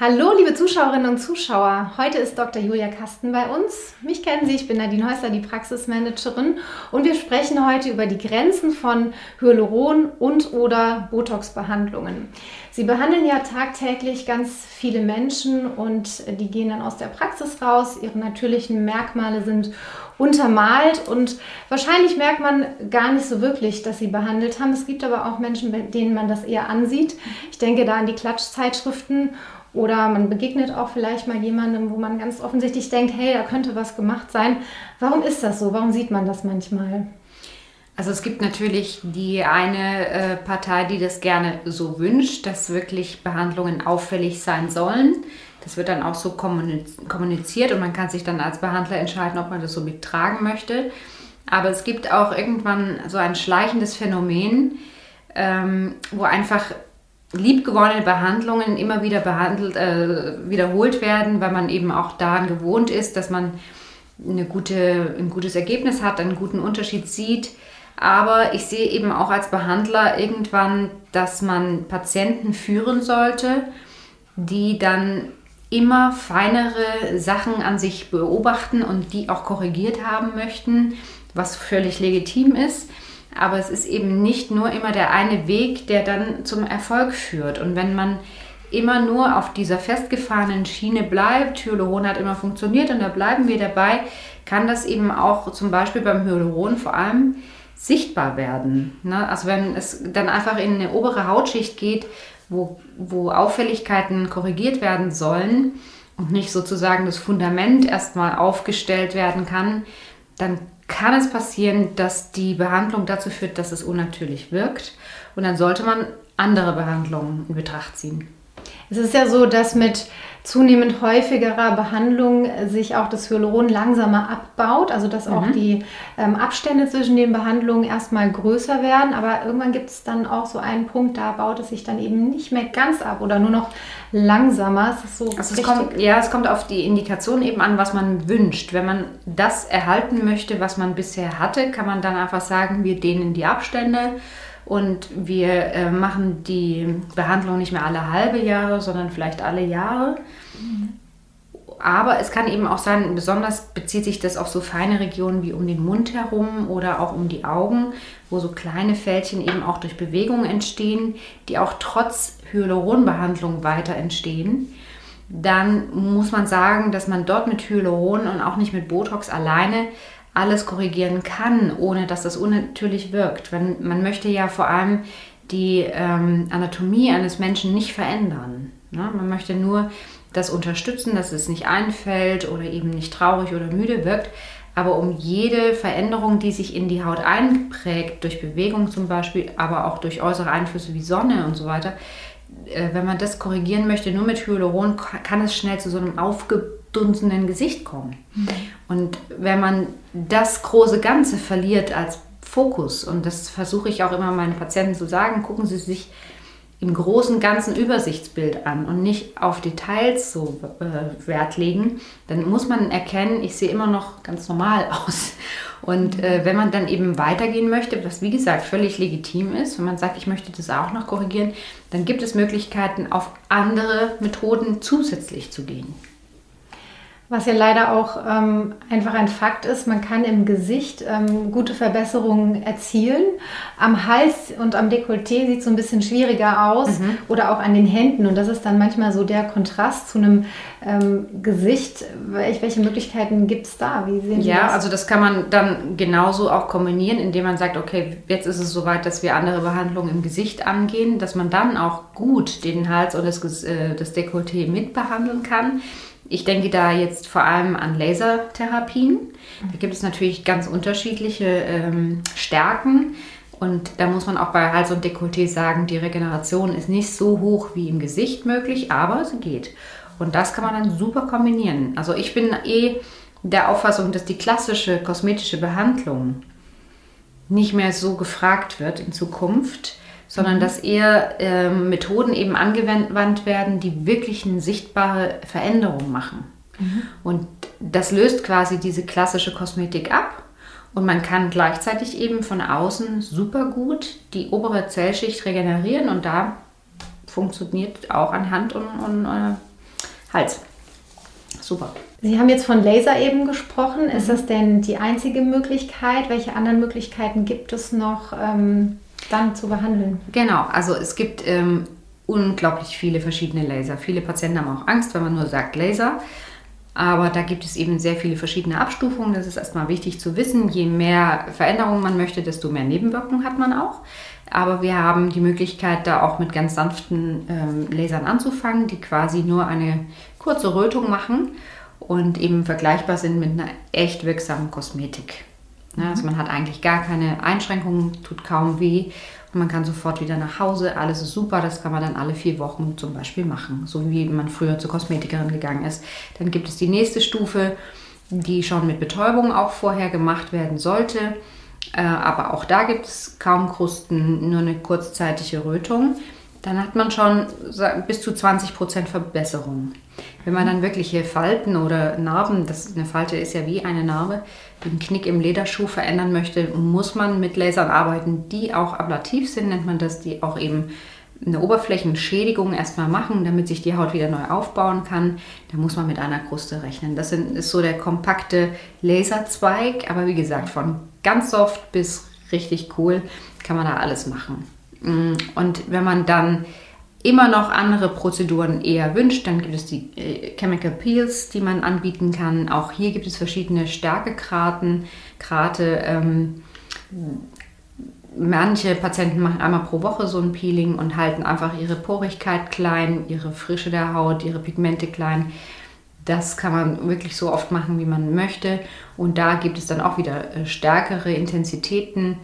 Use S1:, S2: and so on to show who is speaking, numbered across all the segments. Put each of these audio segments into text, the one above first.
S1: Hallo, liebe Zuschauerinnen und Zuschauer. Heute ist Dr. Julia Kasten bei uns. Mich kennen Sie, ich bin Nadine Häusler, die Praxismanagerin. Und wir sprechen heute über die Grenzen von Hyaluron- und oder Botox-Behandlungen. Sie behandeln ja tagtäglich ganz viele Menschen und die gehen dann aus der Praxis raus. Ihre natürlichen Merkmale sind untermalt und wahrscheinlich merkt man gar nicht so wirklich, dass sie behandelt haben. Es gibt aber auch Menschen, bei denen man das eher ansieht. Ich denke da an die Klatschzeitschriften oder man begegnet auch vielleicht mal jemandem, wo man ganz offensichtlich denkt, hey, da könnte was gemacht sein. Warum ist das so? Warum sieht man das manchmal?
S2: Also es gibt natürlich die eine äh, Partei, die das gerne so wünscht, dass wirklich Behandlungen auffällig sein sollen. Das wird dann auch so kommuniziert und man kann sich dann als Behandler entscheiden, ob man das so mittragen möchte. Aber es gibt auch irgendwann so ein schleichendes Phänomen, ähm, wo einfach liebgewonnene Behandlungen immer wieder behandelt, äh, wiederholt werden, weil man eben auch daran gewohnt ist, dass man eine gute, ein gutes Ergebnis hat, einen guten Unterschied sieht. Aber ich sehe eben auch als Behandler irgendwann, dass man Patienten führen sollte, die dann immer feinere Sachen an sich beobachten und die auch korrigiert haben möchten, was völlig legitim ist. Aber es ist eben nicht nur immer der eine Weg, der dann zum Erfolg führt. Und wenn man immer nur auf dieser festgefahrenen Schiene bleibt, Hyaluron hat immer funktioniert und da bleiben wir dabei, kann das eben auch zum Beispiel beim Hyaluron vor allem sichtbar werden. Ne? Also wenn es dann einfach in eine obere Hautschicht geht, wo, wo Auffälligkeiten korrigiert werden sollen und nicht sozusagen das Fundament erstmal aufgestellt werden kann, dann kann es passieren, dass die Behandlung dazu führt, dass es unnatürlich wirkt. Und dann sollte man andere Behandlungen in Betracht ziehen.
S1: Es ist ja so, dass mit zunehmend häufigerer Behandlung sich auch das Hyaluron langsamer abbaut, also dass auch mhm. die ähm, Abstände zwischen den Behandlungen erstmal größer werden, aber irgendwann gibt es dann auch so einen Punkt, da baut es sich dann eben nicht mehr ganz ab oder nur noch langsamer.
S2: Es so also es kommt, ja, es kommt auf die Indikation eben an, was man wünscht. Wenn man das erhalten möchte, was man bisher hatte, kann man dann einfach sagen, wir dehnen die Abstände und wir äh, machen die Behandlung nicht mehr alle halbe Jahre, sondern vielleicht alle Jahre. Mhm. Aber es kann eben auch sein, besonders bezieht sich das auf so feine Regionen wie um den Mund herum oder auch um die Augen, wo so kleine Fältchen eben auch durch Bewegungen entstehen, die auch trotz Hyaluronbehandlung weiter entstehen. Dann muss man sagen, dass man dort mit Hyaluron und auch nicht mit Botox alleine alles korrigieren kann, ohne dass das unnatürlich wirkt. Wenn, man möchte ja vor allem die ähm, Anatomie eines Menschen nicht verändern. Ne? Man möchte nur das unterstützen, dass es nicht einfällt oder eben nicht traurig oder müde wirkt. Aber um jede Veränderung, die sich in die Haut einprägt, durch Bewegung zum Beispiel, aber auch durch äußere Einflüsse wie Sonne und so weiter, äh, wenn man das korrigieren möchte, nur mit Hyaluron, kann es schnell zu so einem aufgedunsenen Gesicht kommen. Mhm. Und wenn man das große Ganze verliert als Fokus, und das versuche ich auch immer meinen Patienten zu sagen, gucken Sie sich im großen ganzen Übersichtsbild an und nicht auf Details so äh, Wert legen, dann muss man erkennen, ich sehe immer noch ganz normal aus. Und äh, wenn man dann eben weitergehen möchte, was wie gesagt völlig legitim ist, wenn man sagt, ich möchte das auch noch korrigieren, dann gibt es Möglichkeiten, auf andere Methoden zusätzlich zu gehen.
S1: Was ja leider auch ähm, einfach ein Fakt ist, man kann im Gesicht ähm, gute Verbesserungen erzielen. Am Hals und am Dekolleté sieht es so ein bisschen schwieriger aus mhm. oder auch an den Händen. Und das ist dann manchmal so der Kontrast zu einem ähm, Gesicht. Welch, welche Möglichkeiten gibt es da?
S2: Wie sehen ja, das? also das kann man dann genauso auch kombinieren, indem man sagt, okay, jetzt ist es soweit, dass wir andere Behandlungen im Gesicht angehen, dass man dann auch gut den Hals und das, äh, das Dekolleté mitbehandeln kann. Ich denke da jetzt vor allem an Lasertherapien. Da gibt es natürlich ganz unterschiedliche ähm, Stärken. Und da muss man auch bei Hals und Dekolleté sagen, die Regeneration ist nicht so hoch wie im Gesicht möglich, aber sie geht. Und das kann man dann super kombinieren. Also ich bin eh der Auffassung, dass die klassische kosmetische Behandlung nicht mehr so gefragt wird in Zukunft, sondern mhm. dass eher äh, Methoden eben angewandt werden, die wirklich eine sichtbare Veränderung machen. Mhm. Und das löst quasi diese klassische Kosmetik ab. Und man kann gleichzeitig eben von außen super gut die obere Zellschicht regenerieren und da funktioniert auch anhand und, und äh, Hals. Super.
S1: Sie haben jetzt von Laser eben gesprochen. Ist das denn die einzige Möglichkeit? Welche anderen Möglichkeiten gibt es noch, ähm, dann zu behandeln?
S2: Genau, also es gibt ähm, unglaublich viele verschiedene Laser. Viele Patienten haben auch Angst, wenn man nur sagt Laser. Aber da gibt es eben sehr viele verschiedene Abstufungen. Das ist erstmal wichtig zu wissen. Je mehr Veränderungen man möchte, desto mehr Nebenwirkungen hat man auch. Aber wir haben die Möglichkeit, da auch mit ganz sanften ähm, Lasern anzufangen, die quasi nur eine kurze Rötung machen und eben vergleichbar sind mit einer echt wirksamen Kosmetik. Ja, also man hat eigentlich gar keine Einschränkungen, tut kaum weh und man kann sofort wieder nach Hause. Alles ist super, das kann man dann alle vier Wochen zum Beispiel machen, so wie man früher zur Kosmetikerin gegangen ist. Dann gibt es die nächste Stufe, die schon mit Betäubung auch vorher gemacht werden sollte. Äh, aber auch da gibt es kaum Krusten, nur eine kurzzeitige Rötung. Dann hat man schon bis zu 20% Verbesserung. Wenn man dann wirkliche Falten oder Narben, das, eine Falte ist ja wie eine Narbe, den Knick im Lederschuh verändern möchte, muss man mit Lasern arbeiten, die auch ablativ sind, nennt man das, die auch eben eine Oberflächenschädigung erstmal machen, damit sich die Haut wieder neu aufbauen kann. Da muss man mit einer Kruste rechnen. Das ist so der kompakte Laserzweig, aber wie gesagt, von ganz soft bis richtig cool kann man da alles machen. Mm, und wenn man dann immer noch andere Prozeduren eher wünscht, dann gibt es die äh, Chemical Peels, die man anbieten kann. Auch hier gibt es verschiedene Stärkegraden. Grate, ähm, manche Patienten machen einmal pro Woche so ein Peeling und halten einfach ihre Porigkeit klein, ihre Frische der Haut, ihre Pigmente klein. Das kann man wirklich so oft machen, wie man möchte. Und da gibt es dann auch wieder äh, stärkere Intensitäten.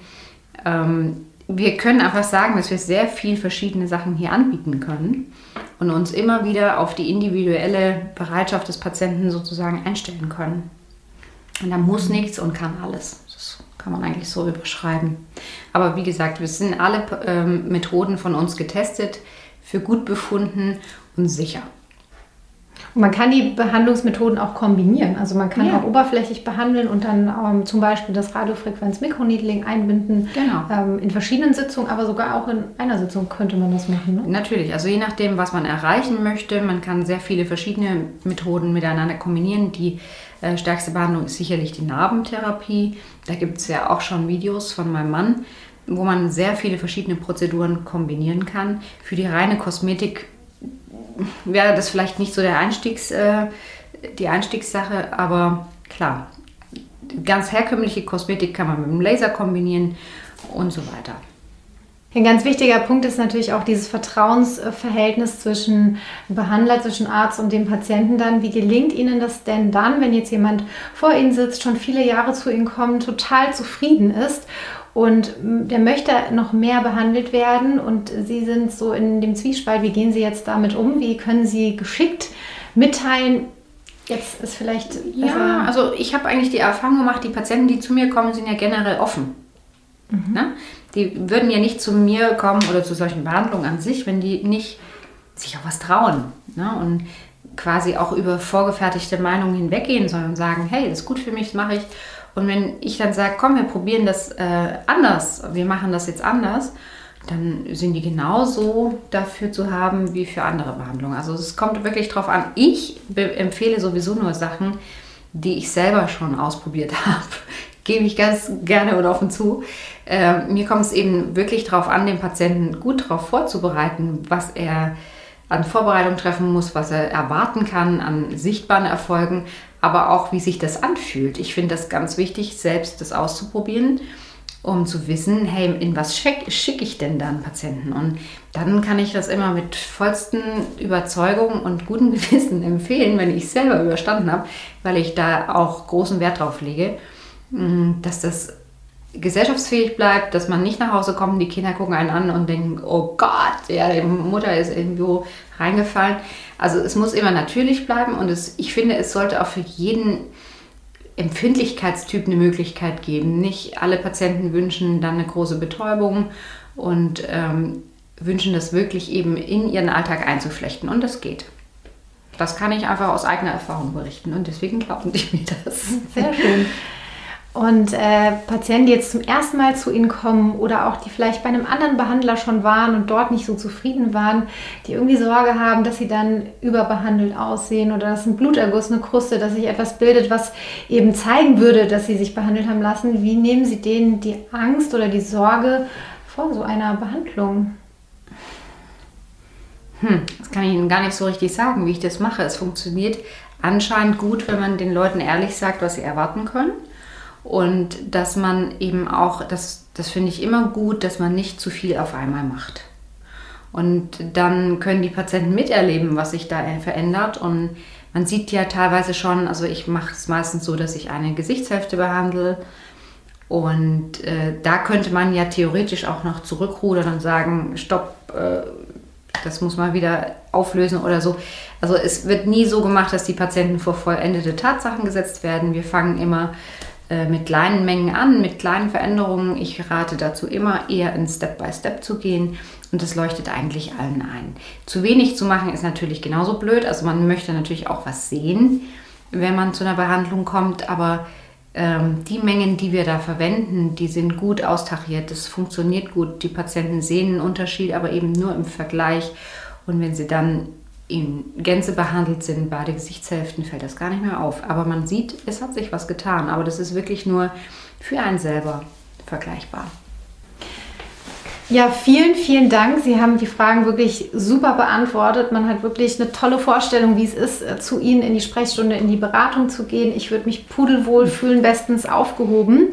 S2: Ähm, wir können einfach sagen, dass wir sehr viel verschiedene Sachen hier anbieten können und uns immer wieder auf die individuelle Bereitschaft des Patienten sozusagen einstellen können. Und da muss nichts und kann alles. Das kann man eigentlich so überschreiben. Aber wie gesagt, wir sind alle ähm, Methoden von uns getestet, für gut befunden und sicher.
S1: Und man kann die Behandlungsmethoden auch kombinieren. Also man kann ja. auch oberflächlich behandeln und dann ähm, zum Beispiel das Radiofrequenz-Mikroneedling einbinden. Genau. Ähm, in verschiedenen Sitzungen, aber sogar auch in einer Sitzung könnte man das machen. Ne?
S2: Natürlich. Also je nachdem, was man erreichen möchte. Man kann sehr viele verschiedene Methoden miteinander kombinieren. Die äh, stärkste Behandlung ist sicherlich die Narbentherapie. Da gibt es ja auch schon Videos von meinem Mann wo man sehr viele verschiedene Prozeduren kombinieren kann. Für die reine Kosmetik wäre das vielleicht nicht so der Einstiegs, äh, die Einstiegssache, aber klar, ganz herkömmliche Kosmetik kann man mit dem Laser kombinieren und so weiter.
S1: Ein ganz wichtiger Punkt ist natürlich auch dieses Vertrauensverhältnis zwischen Behandler, zwischen Arzt und dem Patienten dann. Wie gelingt Ihnen das denn dann, wenn jetzt jemand vor Ihnen sitzt, schon viele Jahre zu Ihnen kommt, total zufrieden ist und der möchte noch mehr behandelt werden und Sie sind so in dem Zwiespalt, wie gehen Sie jetzt damit um? Wie können Sie geschickt mitteilen, jetzt ist vielleicht...
S2: Ja, also ich habe eigentlich die Erfahrung gemacht, die Patienten, die zu mir kommen, sind ja generell offen. Mhm. Ne? Die würden ja nicht zu mir kommen oder zu solchen Behandlungen an sich, wenn die nicht sich auch was trauen. Ne? Und quasi auch über vorgefertigte Meinungen hinweggehen, sondern sagen, hey, das ist gut für mich, das mache ich. Und wenn ich dann sage, komm, wir probieren das äh, anders, wir machen das jetzt anders, dann sind die genauso dafür zu haben wie für andere Behandlungen. Also es kommt wirklich drauf an. Ich empfehle sowieso nur Sachen, die ich selber schon ausprobiert habe. Gebe ich ganz gerne und offen zu. Äh, mir kommt es eben wirklich darauf an, den Patienten gut darauf vorzubereiten, was er an Vorbereitung treffen muss, was er erwarten kann an sichtbaren Erfolgen, aber auch wie sich das anfühlt. Ich finde das ganz wichtig, selbst das auszuprobieren, um zu wissen, hey, in was schicke schick ich denn dann Patienten? Und dann kann ich das immer mit vollsten Überzeugung und gutem Gewissen empfehlen, wenn ich es selber überstanden habe, weil ich da auch großen Wert drauf lege, mm, dass das gesellschaftsfähig bleibt, dass man nicht nach Hause kommt, die Kinder gucken einen an und denken, oh Gott, ja, die Mutter ist irgendwo reingefallen. Also es muss immer natürlich bleiben und es, ich finde, es sollte auch für jeden Empfindlichkeitstyp eine Möglichkeit geben. Nicht alle Patienten wünschen dann eine große Betäubung und ähm, wünschen das wirklich eben in ihren Alltag einzuflechten und das geht. Das kann ich einfach aus eigener Erfahrung berichten und deswegen glauben die mir das.
S1: Sehr schön. Und äh, Patienten, die jetzt zum ersten Mal zu Ihnen kommen oder auch die vielleicht bei einem anderen Behandler schon waren und dort nicht so zufrieden waren, die irgendwie Sorge haben, dass sie dann überbehandelt aussehen oder dass ein Bluterguss, eine Kruste, dass sich etwas bildet, was eben zeigen würde, dass sie sich behandelt haben lassen. Wie nehmen Sie denen die Angst oder die Sorge vor so einer Behandlung?
S2: Hm, das kann ich Ihnen gar nicht so richtig sagen, wie ich das mache. Es funktioniert anscheinend gut, wenn man den Leuten ehrlich sagt, was sie erwarten können. Und dass man eben auch, das, das finde ich immer gut, dass man nicht zu viel auf einmal macht. Und dann können die Patienten miterleben, was sich da verändert. Und man sieht ja teilweise schon, also ich mache es meistens so, dass ich eine Gesichtshälfte behandle. Und äh, da könnte man ja theoretisch auch noch zurückrudern und sagen, stopp, äh, das muss man wieder auflösen oder so. Also es wird nie so gemacht, dass die Patienten vor vollendete Tatsachen gesetzt werden. Wir fangen immer äh, mit kleinen Mengen an, mit kleinen Veränderungen. Ich rate dazu immer eher in Step-by-Step Step zu gehen und das leuchtet eigentlich allen ein. Zu wenig zu machen ist natürlich genauso blöd. Also man möchte natürlich auch was sehen, wenn man zu einer Behandlung kommt, aber ähm, die Mengen, die wir da verwenden, die sind gut austariert, das funktioniert gut. Die Patienten sehen einen Unterschied, aber eben nur im Vergleich. Und wenn sie dann in Gänze behandelt sind, beide Gesichtshälften, fällt das gar nicht mehr auf. Aber man sieht, es hat sich was getan. Aber das ist wirklich nur für einen selber vergleichbar.
S1: Ja, vielen, vielen Dank. Sie haben die Fragen wirklich super beantwortet. Man hat wirklich eine tolle Vorstellung, wie es ist, äh, zu Ihnen in die Sprechstunde, in die Beratung zu gehen. Ich würde mich pudelwohl fühlen, bestens aufgehoben.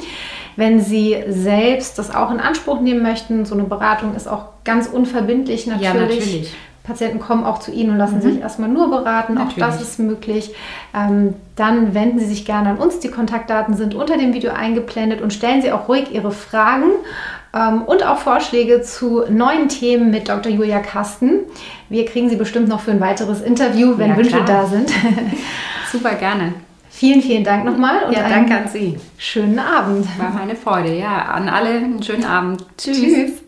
S1: Wenn Sie selbst das auch in Anspruch nehmen möchten, so eine Beratung ist auch ganz unverbindlich natürlich. Ja, natürlich. Patienten kommen auch zu Ihnen und lassen mhm. sich erstmal nur beraten. Natürlich. Auch das ist möglich. Ähm, dann wenden Sie sich gerne an uns. Die Kontaktdaten sind unter dem Video eingeblendet und stellen Sie auch ruhig Ihre Fragen ähm, und auch Vorschläge zu neuen Themen mit Dr. Julia Kasten. Wir kriegen Sie bestimmt noch für ein weiteres Interview, wenn ja, Wünsche da sind.
S2: Super gerne.
S1: Vielen, vielen Dank nochmal
S2: und ja, danke an Sie.
S1: Schönen Abend.
S2: War meine Freude. Ja, an alle einen schönen Abend.
S1: Tschüss. Tschüss.